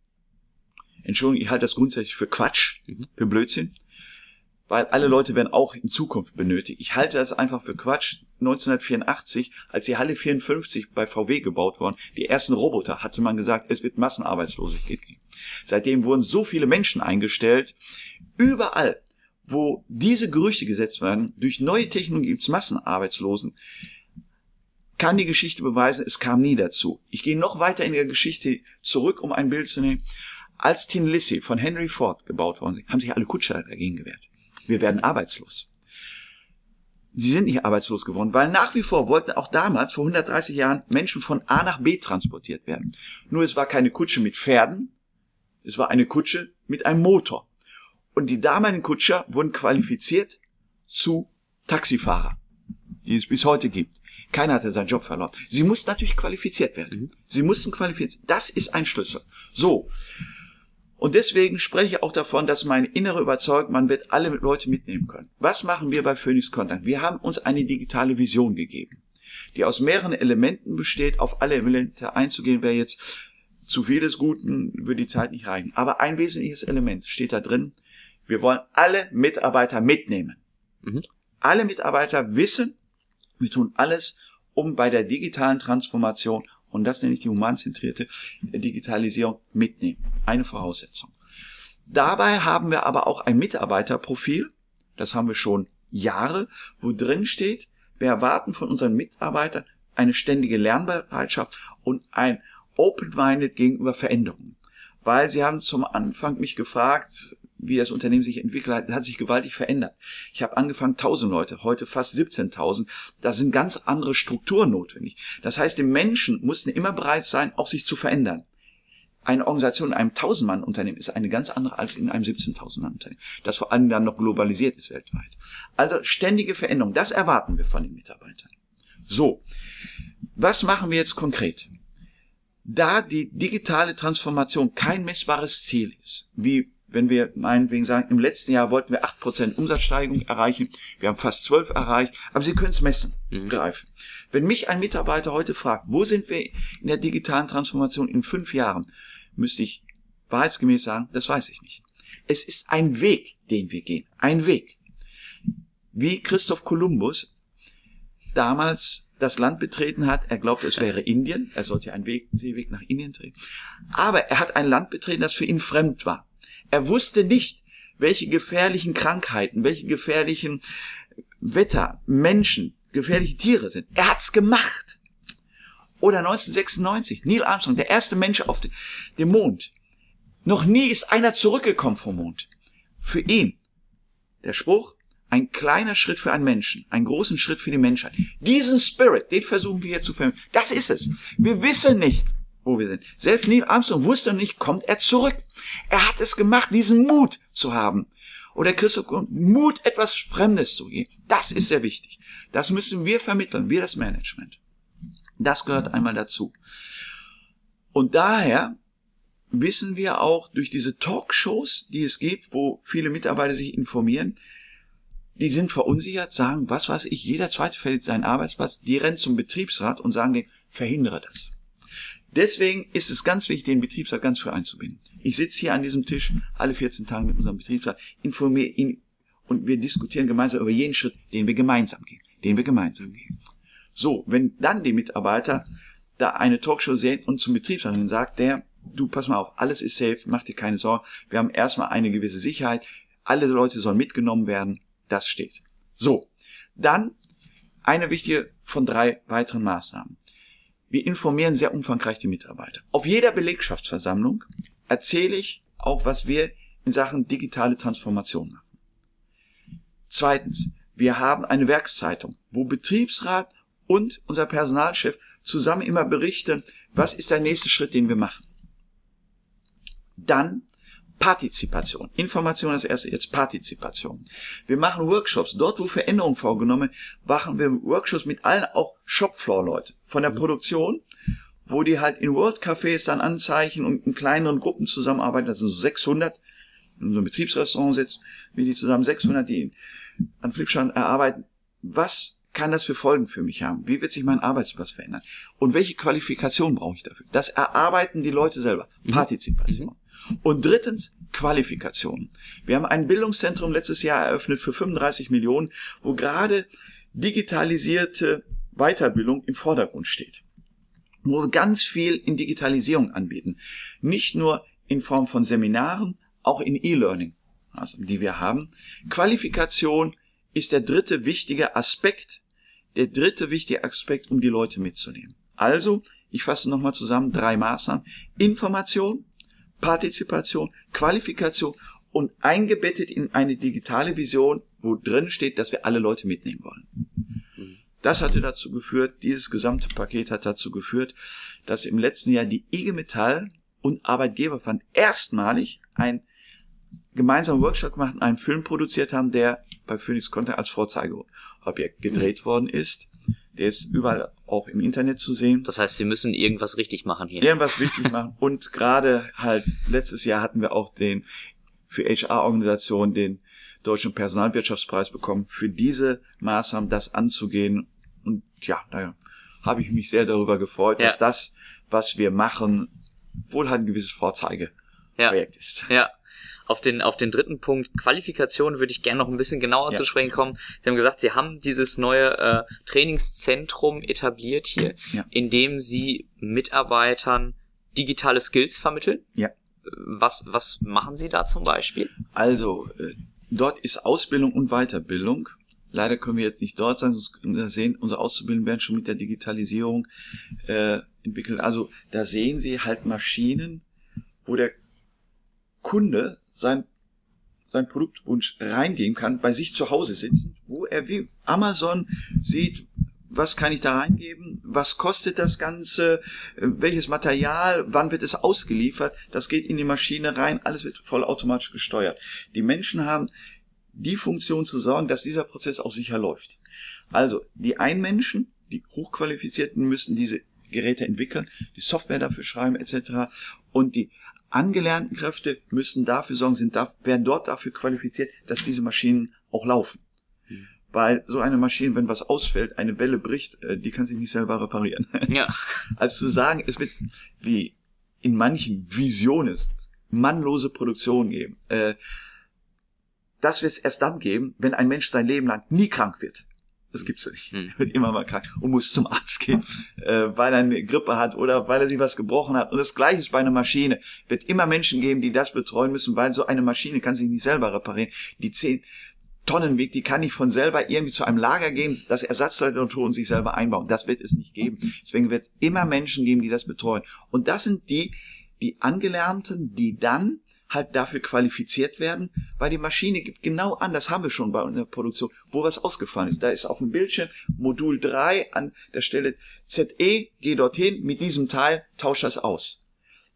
Entschuldigung, ich halte das grundsätzlich für Quatsch, mhm. für Blödsinn, weil alle Leute werden auch in Zukunft benötigt. Ich halte das einfach für Quatsch. 1984, als die Halle 54 bei VW gebaut worden, die ersten Roboter, hatte man gesagt, es wird Massenarbeitslosigkeit geben. Seitdem wurden so viele Menschen eingestellt. Überall, wo diese Gerüchte gesetzt werden, durch neue Technologie gibt es Massenarbeitslosen kann die Geschichte beweisen, es kam nie dazu. Ich gehe noch weiter in der Geschichte zurück, um ein Bild zu nehmen. Als Tin Lissy von Henry Ford gebaut worden sind, haben sich alle Kutscher dagegen gewehrt. Wir werden arbeitslos. Sie sind nicht arbeitslos geworden, weil nach wie vor wollten auch damals, vor 130 Jahren, Menschen von A nach B transportiert werden. Nur es war keine Kutsche mit Pferden, es war eine Kutsche mit einem Motor. Und die damaligen Kutscher wurden qualifiziert zu Taxifahrer, die es bis heute gibt. Keiner hatte seinen Job verloren. Sie mussten natürlich qualifiziert werden. Mhm. Sie mussten qualifiziert. Das ist ein Schlüssel. So. Und deswegen spreche ich auch davon, dass meine innere Überzeugung, man wird alle Leute mitnehmen können. Was machen wir bei Phoenix Contact? Wir haben uns eine digitale Vision gegeben, die aus mehreren Elementen besteht. Auf alle Elemente einzugehen wäre jetzt zu viel des Guten, würde die Zeit nicht reichen. Aber ein wesentliches Element steht da drin. Wir wollen alle Mitarbeiter mitnehmen. Mhm. Alle Mitarbeiter wissen, wir tun alles, um bei der digitalen Transformation, und das nenne ich die humanzentrierte Digitalisierung, mitnehmen. Eine Voraussetzung. Dabei haben wir aber auch ein Mitarbeiterprofil, das haben wir schon Jahre, wo drin steht, wir erwarten von unseren Mitarbeitern eine ständige Lernbereitschaft und ein Open-Minded gegenüber Veränderungen. Weil sie haben zum Anfang mich gefragt, wie das Unternehmen sich entwickelt hat, hat sich gewaltig verändert. Ich habe angefangen 1000 Leute, heute fast 17.000. Da sind ganz andere Strukturen notwendig. Das heißt, die Menschen mussten immer bereit sein, auch sich zu verändern. Eine Organisation in einem 1000-Mann-Unternehmen ist eine ganz andere als in einem 17.000-Mann-Unternehmen, das vor allem dann noch globalisiert ist weltweit. Also ständige Veränderung, das erwarten wir von den Mitarbeitern. So, was machen wir jetzt konkret? Da die digitale Transformation kein messbares Ziel ist, wie wenn wir meinetwegen sagen, im letzten Jahr wollten wir 8% Umsatzsteigerung erreichen, wir haben fast 12 erreicht, aber Sie können es messen, mhm. greifen. Wenn mich ein Mitarbeiter heute fragt, wo sind wir in der digitalen Transformation in fünf Jahren, müsste ich wahrheitsgemäß sagen, das weiß ich nicht. Es ist ein Weg, den wir gehen, ein Weg. Wie Christoph Kolumbus damals das Land betreten hat. Er glaubte, es wäre Indien. Er sollte einen Weg, Seeweg nach Indien drehen. Aber er hat ein Land betreten, das für ihn fremd war. Er wusste nicht, welche gefährlichen Krankheiten, welche gefährlichen Wetter, Menschen, gefährliche Tiere sind. Er hat's gemacht. Oder 1996, Neil Armstrong, der erste Mensch auf dem Mond. Noch nie ist einer zurückgekommen vom Mond. Für ihn. Der Spruch, ein kleiner Schritt für einen Menschen, einen großen Schritt für die Menschheit. Diesen Spirit, den versuchen wir hier zu vermitteln. Das ist es. Wir wissen nicht, wo wir sind. Selbst Neil Armstrong wusste nicht, kommt er zurück. Er hat es gemacht, diesen Mut zu haben. Oder Christoph, Mut, etwas Fremdes zu gehen. Das ist sehr wichtig. Das müssen wir vermitteln, wir das Management. Das gehört einmal dazu. Und daher wissen wir auch durch diese Talkshows, die es gibt, wo viele Mitarbeiter sich informieren, die sind verunsichert, sagen, was weiß ich, jeder zweite verliert seinen Arbeitsplatz, die rennen zum Betriebsrat und sagen dem, verhindere das. Deswegen ist es ganz wichtig, den Betriebsrat ganz früh einzubinden. Ich sitze hier an diesem Tisch alle 14 Tage mit unserem Betriebsrat, informiere ihn und wir diskutieren gemeinsam über jeden Schritt, den wir gemeinsam gehen, den wir gemeinsam gehen. So, wenn dann die Mitarbeiter da eine Talkshow sehen und zum Betriebsrat dann sagt der, du pass mal auf, alles ist safe, mach dir keine Sorgen, wir haben erstmal eine gewisse Sicherheit, alle Leute sollen mitgenommen werden, das steht. So, dann eine wichtige von drei weiteren Maßnahmen. Wir informieren sehr umfangreich die Mitarbeiter. Auf jeder Belegschaftsversammlung erzähle ich auch, was wir in Sachen digitale Transformation machen. Zweitens, wir haben eine Werkszeitung, wo Betriebsrat und unser Personalchef zusammen immer berichten, was ist der nächste Schritt, den wir machen. Dann Partizipation. Information als erste, jetzt Partizipation. Wir machen Workshops. Dort, wo Veränderungen vorgenommen, machen wir Workshops mit allen auch Shopfloor-Leute von der mhm. Produktion, wo die halt in World Cafés dann anzeichen und in kleineren Gruppen zusammenarbeiten. Das sind so 600, in so einem Betriebsrestaurant sitzen, wie die zusammen 600, die an Flipchart erarbeiten. Was kann das für Folgen für mich haben? Wie wird sich mein Arbeitsplatz verändern? Und welche Qualifikation brauche ich dafür? Das erarbeiten die Leute selber. Mhm. Partizipation. Mhm. Und drittens Qualifikation. Wir haben ein Bildungszentrum letztes Jahr eröffnet für 35 Millionen, wo gerade digitalisierte Weiterbildung im Vordergrund steht. Wo wir ganz viel in Digitalisierung anbieten. Nicht nur in Form von Seminaren, auch in E-Learning, also, die wir haben. Qualifikation ist der dritte wichtige Aspekt, der dritte wichtige Aspekt, um die Leute mitzunehmen. Also, ich fasse nochmal zusammen drei Maßnahmen. Information, Partizipation, Qualifikation und eingebettet in eine digitale Vision, wo drin steht, dass wir alle Leute mitnehmen wollen. Das hatte dazu geführt, dieses gesamte Paket hat dazu geführt, dass im letzten Jahr die IG Metall und Arbeitgeberverband erstmalig ein gemeinsamen Workshop gemacht und einen Film produziert haben, der bei Phoenix Content als Vorzeigeobjekt gedreht worden ist. Der ist überall auch im Internet zu sehen. Das heißt, sie müssen irgendwas richtig machen hier. Irgendwas richtig machen. Und gerade halt letztes Jahr hatten wir auch den für HR-Organisationen den Deutschen Personalwirtschaftspreis bekommen, für diese Maßnahmen das anzugehen. Und ja, da habe ich mich sehr darüber gefreut, ja. dass das, was wir machen, wohl halt ein gewisses Vorzeigeprojekt ja. ist. Ja, auf den, auf den dritten Punkt Qualifikation würde ich gerne noch ein bisschen genauer ja. zu sprechen kommen. Sie haben gesagt, Sie haben dieses neue äh, Trainingszentrum etabliert hier, ja. in dem Sie Mitarbeitern digitale Skills vermitteln. Ja. Was, was machen Sie da zum Beispiel? Also, äh, dort ist Ausbildung und Weiterbildung. Leider können wir jetzt nicht dort sein, sonst können wir sehen, unsere Auszubildenden werden schon mit der Digitalisierung äh, entwickelt. Also da sehen Sie halt Maschinen, wo der Kunde sein seinen Produktwunsch reingeben kann, bei sich zu Hause sitzen, wo er wie Amazon sieht, was kann ich da reingeben, was kostet das Ganze, welches Material, wann wird es ausgeliefert, das geht in die Maschine rein, alles wird vollautomatisch gesteuert. Die Menschen haben die Funktion zu sorgen, dass dieser Prozess auch sicher läuft. Also die Einmenschen, die Hochqualifizierten müssen diese Geräte entwickeln, die Software dafür schreiben etc. Und die angelernten Kräfte müssen dafür sorgen, sind da, werden dort dafür qualifiziert, dass diese Maschinen auch laufen. Mhm. Weil so eine Maschine, wenn was ausfällt, eine Welle bricht, äh, die kann sich nicht selber reparieren. Ja. Also zu sagen, es wird wie in manchen Visionen mannlose Produktion geben. Äh, das wird es erst dann geben, wenn ein Mensch sein Leben lang nie krank wird. Das gibt's ja nicht. Hm. Wird immer mal krank und muss zum Arzt gehen, äh, weil er eine Grippe hat oder weil er sich was gebrochen hat. Und das Gleiche ist bei einer Maschine. Wird immer Menschen geben, die das betreuen müssen, weil so eine Maschine kann sich nicht selber reparieren. Die zehn Tonnen wiegt, die kann nicht von selber irgendwie zu einem Lager gehen, das Ersatzteile und sich selber einbauen. Das wird es nicht geben. Deswegen wird immer Menschen geben, die das betreuen. Und das sind die, die Angelernten, die dann halt dafür qualifiziert werden, weil die Maschine gibt genau an, das haben wir schon bei der Produktion, wo was ausgefallen ist. Da ist auf dem Bildschirm Modul 3 an der Stelle ZE, geh dorthin, mit diesem Teil tausch das aus.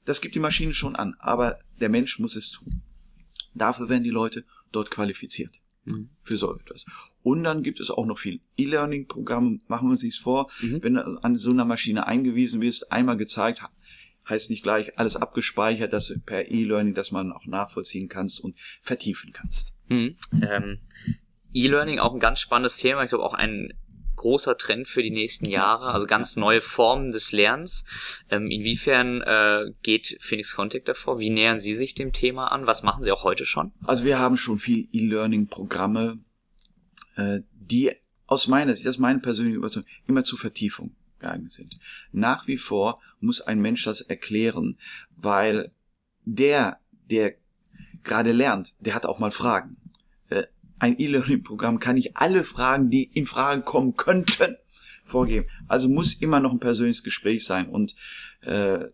Das gibt die Maschine schon an, aber der Mensch muss es tun. Dafür werden die Leute dort qualifiziert. Mhm. Für so etwas. Und dann gibt es auch noch viel E-Learning-Programme, machen wir uns nichts vor. Mhm. Wenn du an so einer Maschine eingewiesen wirst, einmal gezeigt, heißt nicht gleich alles abgespeichert, dass per E-Learning, dass man auch nachvollziehen kannst und vertiefen kannst. Hm. Ähm, E-Learning auch ein ganz spannendes Thema. Ich glaube auch ein großer Trend für die nächsten Jahre, also ganz neue Formen des Lernens. Ähm, inwiefern äh, geht Phoenix Contact davor? Wie nähern Sie sich dem Thema an? Was machen Sie auch heute schon? Also wir haben schon viel E-Learning-Programme, äh, die aus meiner Sicht, das ist meine persönliche Überzeugung, immer zur Vertiefung geeignet sind. Nach wie vor muss ein Mensch das erklären, weil der, der gerade lernt, der hat auch mal Fragen. Äh, ein E-Learning-Programm kann nicht alle Fragen, die in Frage kommen könnten, vorgeben. Also muss immer noch ein persönliches Gespräch sein und äh,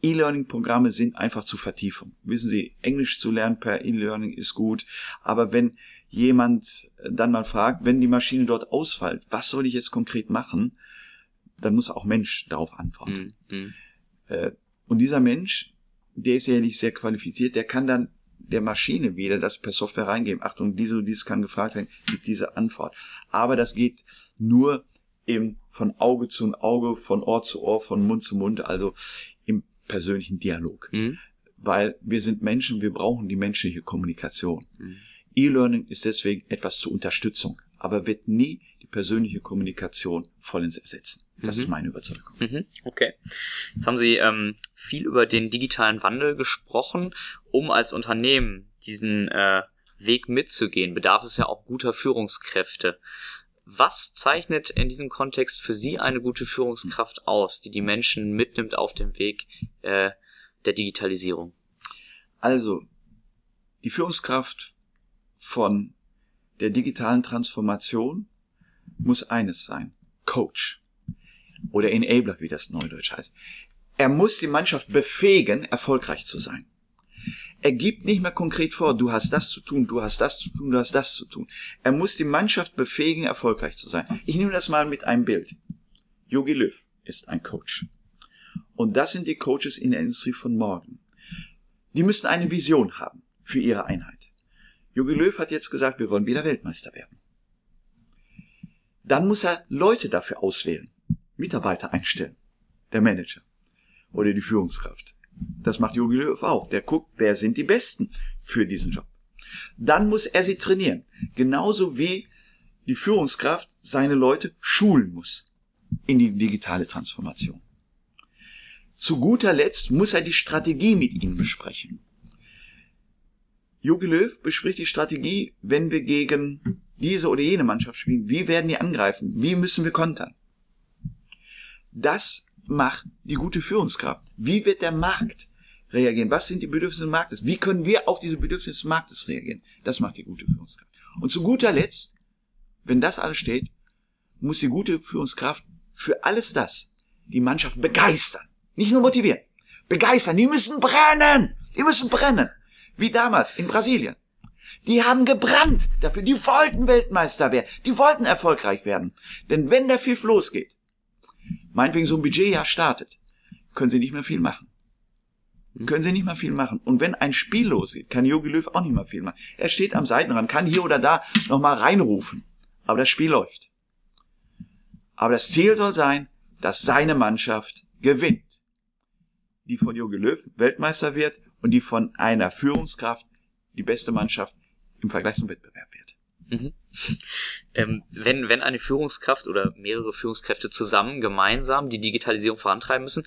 E-Learning-Programme sind einfach zur Vertiefung. Wissen Sie, Englisch zu lernen per E-Learning ist gut, aber wenn jemand dann mal fragt, wenn die Maschine dort ausfällt, was soll ich jetzt konkret machen, dann muss auch Mensch darauf antworten. Mhm. Äh, und dieser Mensch, der ist ja nicht sehr qualifiziert, der kann dann der Maschine wieder das per Software reingeben. Achtung, diese und dieses kann gefragt werden, gibt diese Antwort. Aber das geht nur im, von Auge zu Auge, von Ohr zu Ohr, von Mund zu Mund, also im persönlichen Dialog. Mhm. Weil wir sind Menschen, wir brauchen die menschliche Kommunikation. Mhm. E-Learning ist deswegen etwas zur Unterstützung, aber wird nie persönliche Kommunikation vollends ersetzen. Das mhm. ist meine Überzeugung. Mhm. Okay. Jetzt haben Sie ähm, viel über den digitalen Wandel gesprochen. Um als Unternehmen diesen äh, Weg mitzugehen, bedarf es ja auch guter Führungskräfte. Was zeichnet in diesem Kontext für Sie eine gute Führungskraft aus, die die Menschen mitnimmt auf dem Weg äh, der Digitalisierung? Also, die Führungskraft von der digitalen Transformation muss eines sein. Coach oder Enabler, wie das neudeutsch heißt. Er muss die Mannschaft befähigen, erfolgreich zu sein. Er gibt nicht mehr konkret vor, du hast das zu tun, du hast das zu tun, du hast das zu tun. Er muss die Mannschaft befähigen, erfolgreich zu sein. Ich nehme das mal mit einem Bild. Yogi Löw ist ein Coach. Und das sind die Coaches in der Industrie von morgen. Die müssen eine Vision haben für ihre Einheit. Yogi Löw hat jetzt gesagt, wir wollen wieder Weltmeister werden. Dann muss er Leute dafür auswählen. Mitarbeiter einstellen. Der Manager. Oder die Führungskraft. Das macht Jogi Löw auch. Der guckt, wer sind die Besten für diesen Job. Dann muss er sie trainieren. Genauso wie die Führungskraft seine Leute schulen muss in die digitale Transformation. Zu guter Letzt muss er die Strategie mit ihnen besprechen. Jogi Löw bespricht die Strategie, wenn wir gegen diese oder jene Mannschaft spielen. Wie werden die angreifen? Wie müssen wir kontern? Das macht die gute Führungskraft. Wie wird der Markt reagieren? Was sind die Bedürfnisse des Marktes? Wie können wir auf diese Bedürfnisse des Marktes reagieren? Das macht die gute Führungskraft. Und zu guter Letzt, wenn das alles steht, muss die gute Führungskraft für alles das die Mannschaft begeistern. Nicht nur motivieren. Begeistern. Die müssen brennen. Die müssen brennen. Wie damals in Brasilien. Die haben gebrannt dafür. Die wollten Weltmeister werden. Die wollten erfolgreich werden. Denn wenn der Pfiff losgeht, meinetwegen so ein Budgetjahr startet, können sie nicht mehr viel machen. Können sie nicht mehr viel machen. Und wenn ein Spiel losgeht, kann Jogi Löw auch nicht mehr viel machen. Er steht am Seitenrand, kann hier oder da nochmal reinrufen. Aber das Spiel läuft. Aber das Ziel soll sein, dass seine Mannschaft gewinnt. Die von Jogi Löw Weltmeister wird und die von einer Führungskraft die beste Mannschaft im Vergleich zum Wettbewerb wird. Mhm. Ähm, wenn, wenn eine Führungskraft oder mehrere Führungskräfte zusammen gemeinsam die Digitalisierung vorantreiben müssen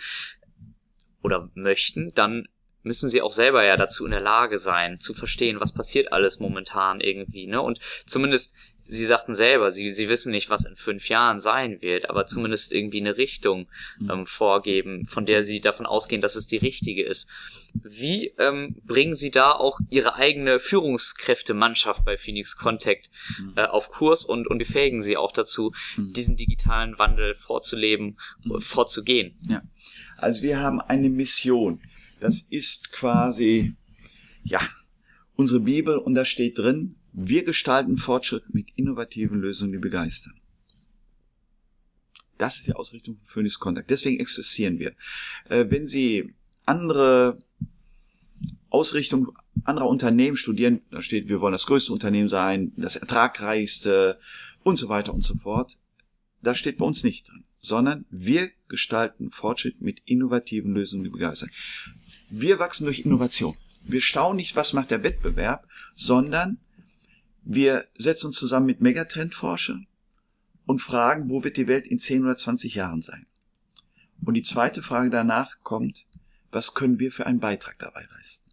oder möchten, dann müssen sie auch selber ja dazu in der Lage sein, zu verstehen, was passiert alles momentan irgendwie, ne? Und zumindest Sie sagten selber, sie, sie wissen nicht, was in fünf Jahren sein wird, aber zumindest irgendwie eine Richtung mhm. ähm, vorgeben, von der sie davon ausgehen, dass es die richtige ist. Wie ähm, bringen Sie da auch Ihre eigene Führungskräftemannschaft bei Phoenix Contact mhm. äh, auf Kurs und, und befähigen Sie auch dazu, mhm. diesen digitalen Wandel vorzuleben, mhm. vorzugehen? Ja. Also wir haben eine Mission. Das ist quasi, ja, unsere Bibel und da steht drin, wir gestalten Fortschritt mit innovativen Lösungen, die begeistern. Das ist die Ausrichtung von Phoenix Contact. Deswegen existieren wir. Äh, wenn Sie andere Ausrichtung anderer Unternehmen studieren, da steht, wir wollen das größte Unternehmen sein, das ertragreichste und so weiter und so fort. Das steht bei uns nicht drin, sondern wir gestalten Fortschritt mit innovativen Lösungen, die begeistern. Wir wachsen durch Innovation. Wir schauen nicht, was macht der Wettbewerb, sondern wir setzen uns zusammen mit Megatrendforschern und fragen, wo wird die Welt in 10 oder 20 Jahren sein? Und die zweite Frage danach kommt, was können wir für einen Beitrag dabei leisten?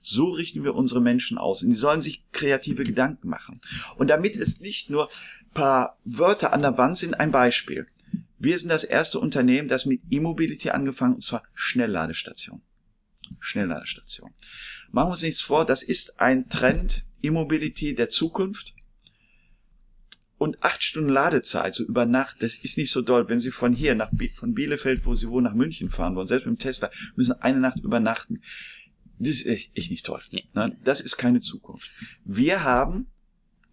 So richten wir unsere Menschen aus. Und die sollen sich kreative Gedanken machen. Und damit es nicht nur paar Wörter an der Wand sind, ein Beispiel. Wir sind das erste Unternehmen, das mit E-Mobility angefangen, und zwar Schnellladestation. Schnellladestation. Machen wir uns nichts vor, das ist ein Trend, E-Mobility der Zukunft. Und acht Stunden Ladezeit, so über Nacht, das ist nicht so doll. Wenn Sie von hier nach von Bielefeld, wo Sie wohnen, nach München fahren wollen, selbst mit dem Tesla, müssen eine Nacht übernachten. Das ist echt nicht toll. Nee. Das ist keine Zukunft. Wir haben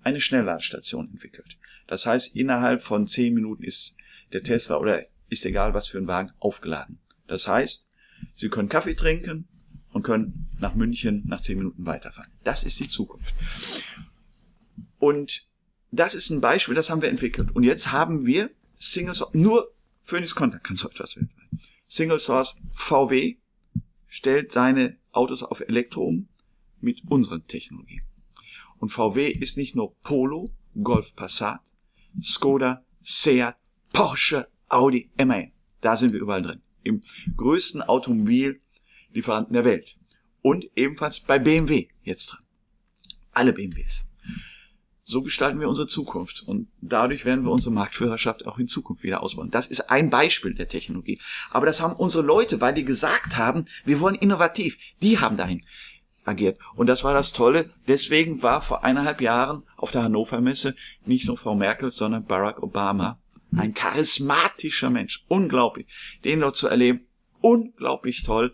eine Schnellladestation entwickelt. Das heißt, innerhalb von zehn Minuten ist der Tesla oder ist egal was für ein Wagen aufgeladen. Das heißt, Sie können Kaffee trinken, und können nach München nach zehn Minuten weiterfahren. Das ist die Zukunft. Und das ist ein Beispiel, das haben wir entwickelt. Und jetzt haben wir Single Source, nur Phoenix Contact kann so etwas weltweit. Single Source VW stellt seine Autos auf Elektro um mit unseren Technologien. Und VW ist nicht nur Polo, Golf Passat, Skoda, Seat, Porsche, Audi, MAN. Da sind wir überall drin. Im größten Automobil Lieferanten der Welt. Und ebenfalls bei BMW jetzt dran. Alle BMWs. So gestalten wir unsere Zukunft und dadurch werden wir unsere Marktführerschaft auch in Zukunft wieder ausbauen. Das ist ein Beispiel der Technologie. Aber das haben unsere Leute, weil die gesagt haben, wir wollen innovativ. Die haben dahin agiert. Und das war das Tolle. Deswegen war vor eineinhalb Jahren auf der Hannover Messe nicht nur Frau Merkel, sondern Barack Obama. Ein charismatischer Mensch. Unglaublich. Den dort zu erleben. Unglaublich toll.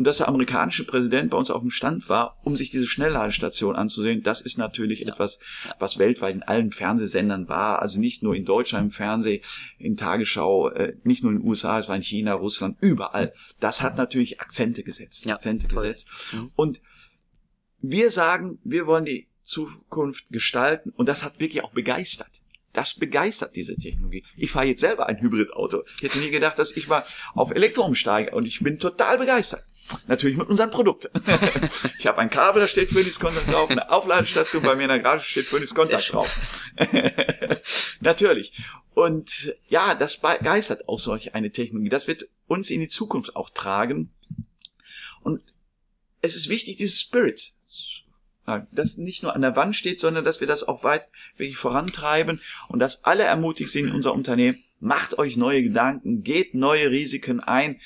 Und dass der amerikanische Präsident bei uns auf dem Stand war, um sich diese Schnellladestation anzusehen, das ist natürlich ja. etwas, was weltweit in allen Fernsehsendern war, also nicht nur in Deutschland im Fernsehen, in Tagesschau, äh, nicht nur in den USA, es war in China, Russland, überall. Das hat natürlich Akzente gesetzt, ja, Akzente toll. gesetzt. Mhm. Und wir sagen, wir wollen die Zukunft gestalten und das hat wirklich auch begeistert. Das begeistert diese Technologie. Ich fahre jetzt selber ein Hybridauto. Ich hätte nie gedacht, dass ich mal auf Elektro umsteige und ich bin total begeistert. Natürlich mit unseren Produkten. ich habe ein Kabel, da steht Phoenix Contact drauf, eine Aufladestation bei mir in der Garage steht Phoenix Contact drauf. Natürlich. Und ja, das begeistert auch solch eine Technologie. Das wird uns in die Zukunft auch tragen. Und es ist wichtig, dieses Spirit das nicht nur an der Wand steht, sondern dass wir das auch weit wirklich vorantreiben und dass alle ermutigt sind in unser Unternehmen, macht euch neue Gedanken, geht neue Risiken ein,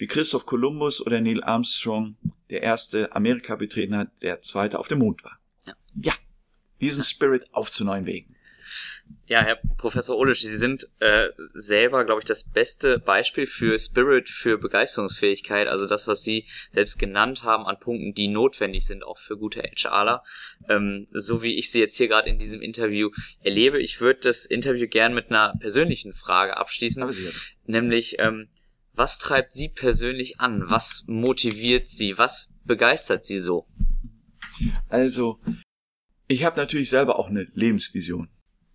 wie Christoph Columbus oder Neil Armstrong, der erste Amerika betreten hat, der zweite auf dem Mond war. Ja, ja diesen Spirit auf zu neuen Wegen. Ja, Herr Professor Olisch, Sie sind äh, selber, glaube ich, das beste Beispiel für Spirit, für Begeisterungsfähigkeit, also das, was Sie selbst genannt haben an Punkten, die notwendig sind, auch für gute HRler. Ähm, so wie ich Sie jetzt hier gerade in diesem Interview erlebe. Ich würde das Interview gern mit einer persönlichen Frage abschließen, nämlich ähm, was treibt Sie persönlich an? Was motiviert Sie? Was begeistert Sie so? Also, ich habe natürlich selber auch eine Lebensvision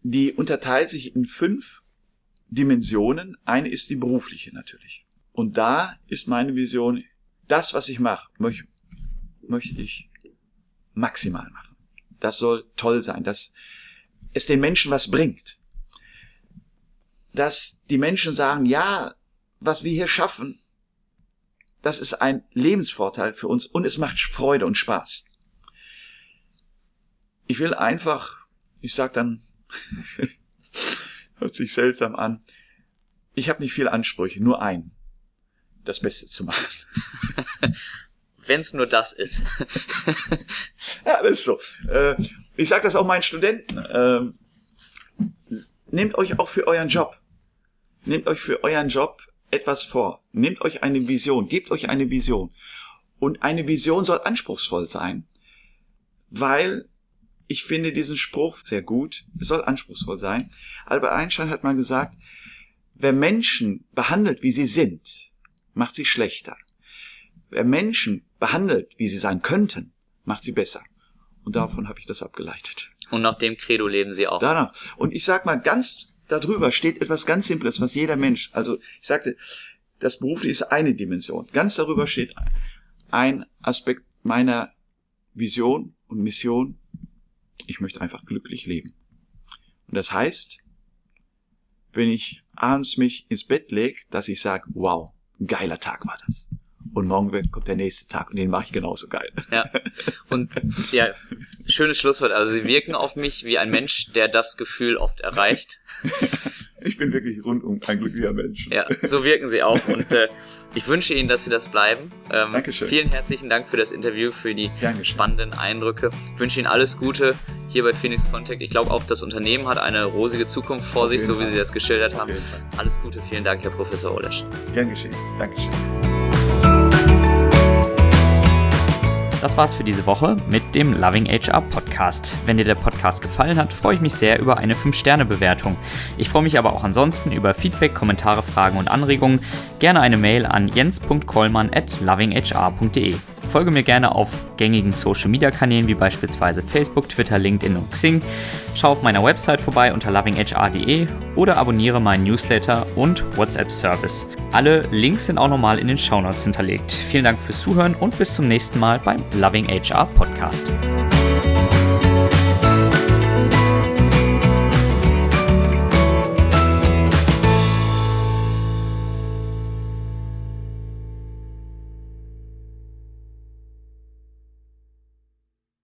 die unterteilt sich in fünf Dimensionen. Eine ist die berufliche natürlich. Und da ist meine Vision, das, was ich mache, möchte, möchte ich maximal machen. Das soll toll sein, dass es den Menschen was bringt. Dass die Menschen sagen, ja, was wir hier schaffen, das ist ein Lebensvorteil für uns und es macht Freude und Spaß. Ich will einfach, ich sag dann Hört sich seltsam an. Ich habe nicht viele Ansprüche, nur ein. Das Beste zu machen. Wenn es nur das ist. ja, das ist so. Äh, ich sage das auch meinen Studenten. Ähm, nehmt euch auch für euren Job. Nehmt euch für euren Job etwas vor. Nehmt euch eine Vision. Gebt euch eine Vision. Und eine Vision soll anspruchsvoll sein, weil ich finde diesen Spruch sehr gut. Es soll anspruchsvoll sein. Albert Einstein hat mal gesagt, wer Menschen behandelt, wie sie sind, macht sie schlechter. Wer Menschen behandelt, wie sie sein könnten, macht sie besser. Und davon habe ich das abgeleitet. Und nach dem Credo leben sie auch. Danach. Und ich sag mal, ganz darüber steht etwas ganz Simples, was jeder Mensch, also ich sagte, das Berufliche ist eine Dimension. Ganz darüber steht ein Aspekt meiner Vision und Mission ich möchte einfach glücklich leben. Und das heißt, wenn ich abends mich ins Bett lege, dass ich sage, wow, geiler Tag war das. Und morgen kommt der nächste Tag und den mache ich genauso geil. Ja. Und ja, schönes Schlusswort. Also sie wirken auf mich wie ein Mensch, der das Gefühl oft erreicht. Ich bin wirklich rundum ein glücklicher Mensch. Ja, so wirken sie auch. Und äh, ich wünsche Ihnen, dass Sie das bleiben. Ähm, Dankeschön. Vielen herzlichen Dank für das Interview, für die Dankeschön. spannenden Eindrücke. Ich wünsche Ihnen alles Gute hier bei Phoenix Contact. Ich glaube auch, das Unternehmen hat eine rosige Zukunft vor sich, so wie Sie das geschildert haben. Alles Gute. Vielen Dank, Herr Professor Olesch. Gern geschehen. Dankeschön. Das war's für diese Woche mit dem Loving HR Podcast. Wenn dir der Podcast gefallen hat, freue ich mich sehr über eine 5-Sterne-Bewertung. Ich freue mich aber auch ansonsten über Feedback, Kommentare, Fragen und Anregungen. Gerne eine Mail an jens.kollmann at lovinghr.de. Folge mir gerne auf gängigen Social Media Kanälen wie beispielsweise Facebook, Twitter, LinkedIn und Xing. Schau auf meiner Website vorbei unter lovinghr.de oder abonniere meinen Newsletter und WhatsApp Service. Alle Links sind auch nochmal in den Shownotes hinterlegt. Vielen Dank fürs Zuhören und bis zum nächsten Mal beim Loving HR Podcast.